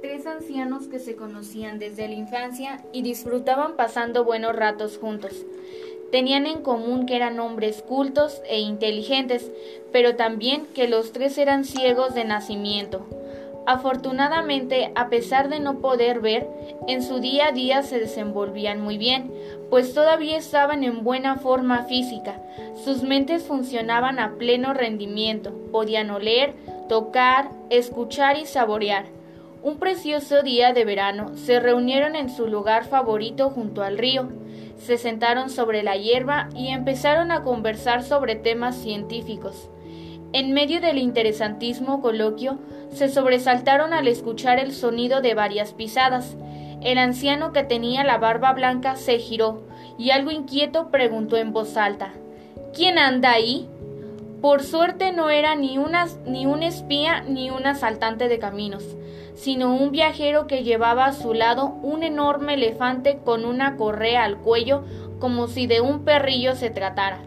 tres ancianos que se conocían desde la infancia y disfrutaban pasando buenos ratos juntos. Tenían en común que eran hombres cultos e inteligentes, pero también que los tres eran ciegos de nacimiento. Afortunadamente, a pesar de no poder ver, en su día a día se desenvolvían muy bien, pues todavía estaban en buena forma física. Sus mentes funcionaban a pleno rendimiento, podían oler, tocar, escuchar y saborear. Un precioso día de verano se reunieron en su lugar favorito junto al río, se sentaron sobre la hierba y empezaron a conversar sobre temas científicos. En medio del interesantísimo coloquio, se sobresaltaron al escuchar el sonido de varias pisadas. El anciano que tenía la barba blanca se giró y algo inquieto preguntó en voz alta ¿Quién anda ahí? Por suerte no era ni, ni un espía ni un asaltante de caminos, sino un viajero que llevaba a su lado un enorme elefante con una correa al cuello como si de un perrillo se tratara.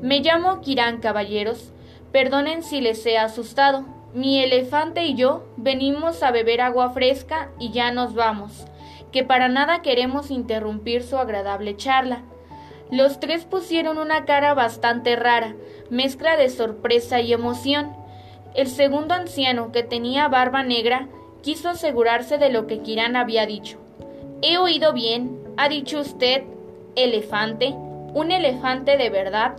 Me llamo Kirán, caballeros, Perdonen si les he asustado. Mi elefante y yo venimos a beber agua fresca y ya nos vamos, que para nada queremos interrumpir su agradable charla. Los tres pusieron una cara bastante rara, mezcla de sorpresa y emoción. El segundo anciano, que tenía barba negra, quiso asegurarse de lo que Kirán había dicho. He oído bien, ha dicho usted, elefante, un elefante de verdad.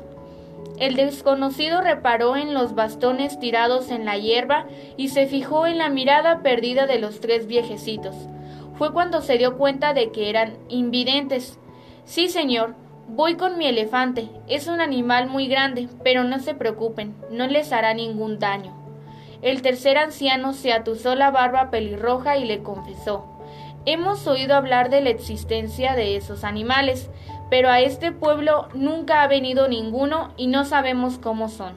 El desconocido reparó en los bastones tirados en la hierba y se fijó en la mirada perdida de los tres viejecitos. Fue cuando se dio cuenta de que eran invidentes. Sí, señor, voy con mi elefante. Es un animal muy grande, pero no se preocupen, no les hará ningún daño. El tercer anciano se atusó la barba pelirroja y le confesó Hemos oído hablar de la existencia de esos animales, pero a este pueblo nunca ha venido ninguno y no sabemos cómo son.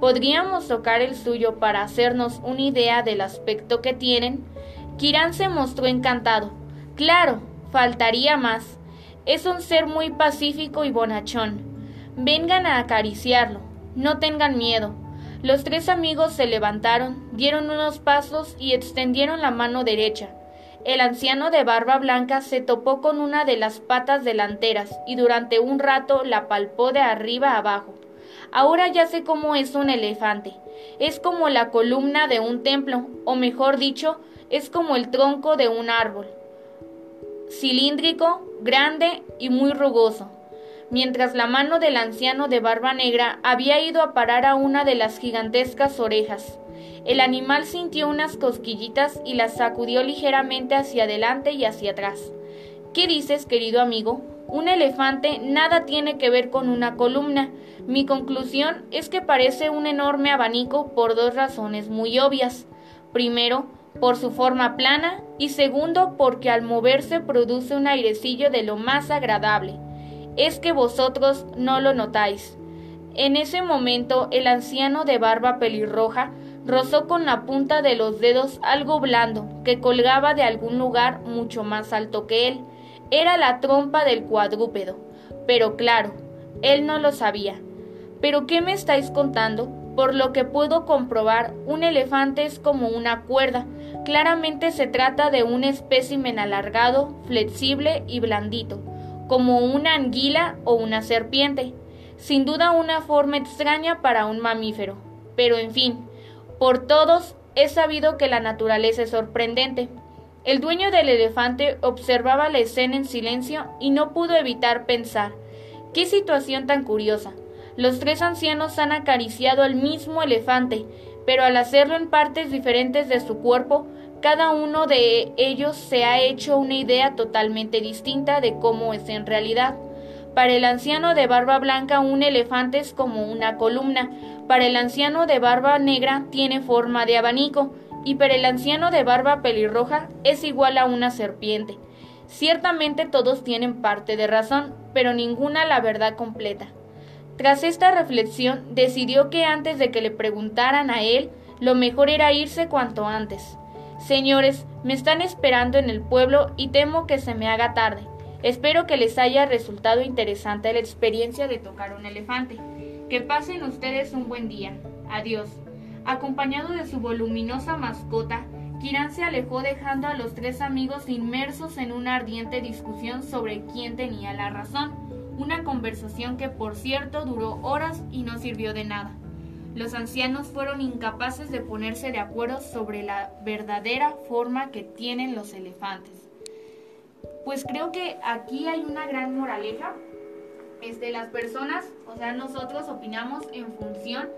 ¿Podríamos tocar el suyo para hacernos una idea del aspecto que tienen? Kirán se mostró encantado. Claro, faltaría más. Es un ser muy pacífico y bonachón. Vengan a acariciarlo. No tengan miedo. Los tres amigos se levantaron, dieron unos pasos y extendieron la mano derecha. El anciano de barba blanca se topó con una de las patas delanteras y durante un rato la palpó de arriba abajo. Ahora ya sé cómo es un elefante. Es como la columna de un templo, o mejor dicho, es como el tronco de un árbol. Cilíndrico, grande y muy rugoso. Mientras la mano del anciano de barba negra había ido a parar a una de las gigantescas orejas. El animal sintió unas cosquillitas y las sacudió ligeramente hacia adelante y hacia atrás. ¿Qué dices, querido amigo? Un elefante nada tiene que ver con una columna. Mi conclusión es que parece un enorme abanico por dos razones muy obvias. Primero, por su forma plana y segundo, porque al moverse produce un airecillo de lo más agradable. Es que vosotros no lo notáis. En ese momento el anciano de barba pelirroja rozó con la punta de los dedos algo blando que colgaba de algún lugar mucho más alto que él. Era la trompa del cuadrúpedo. Pero claro, él no lo sabía. ¿Pero qué me estáis contando? Por lo que puedo comprobar, un elefante es como una cuerda. Claramente se trata de un espécimen alargado, flexible y blandito, como una anguila o una serpiente. Sin duda una forma extraña para un mamífero. Pero en fin, por todos es sabido que la naturaleza es sorprendente. El dueño del elefante observaba la escena en silencio y no pudo evitar pensar qué situación tan curiosa. Los tres ancianos han acariciado al mismo elefante, pero al hacerlo en partes diferentes de su cuerpo, cada uno de ellos se ha hecho una idea totalmente distinta de cómo es en realidad. Para el anciano de barba blanca un elefante es como una columna, para el anciano de barba negra tiene forma de abanico y para el anciano de barba pelirroja es igual a una serpiente. Ciertamente todos tienen parte de razón, pero ninguna la verdad completa. Tras esta reflexión, decidió que antes de que le preguntaran a él, lo mejor era irse cuanto antes. Señores, me están esperando en el pueblo y temo que se me haga tarde. Espero que les haya resultado interesante la experiencia de tocar un elefante. Que pasen ustedes un buen día. Adiós. Acompañado de su voluminosa mascota, Kirán se alejó dejando a los tres amigos inmersos en una ardiente discusión sobre quién tenía la razón, una conversación que por cierto duró horas y no sirvió de nada. Los ancianos fueron incapaces de ponerse de acuerdo sobre la verdadera forma que tienen los elefantes. Pues creo que aquí hay una gran moraleja. Este, las personas, o sea, nosotros opinamos en función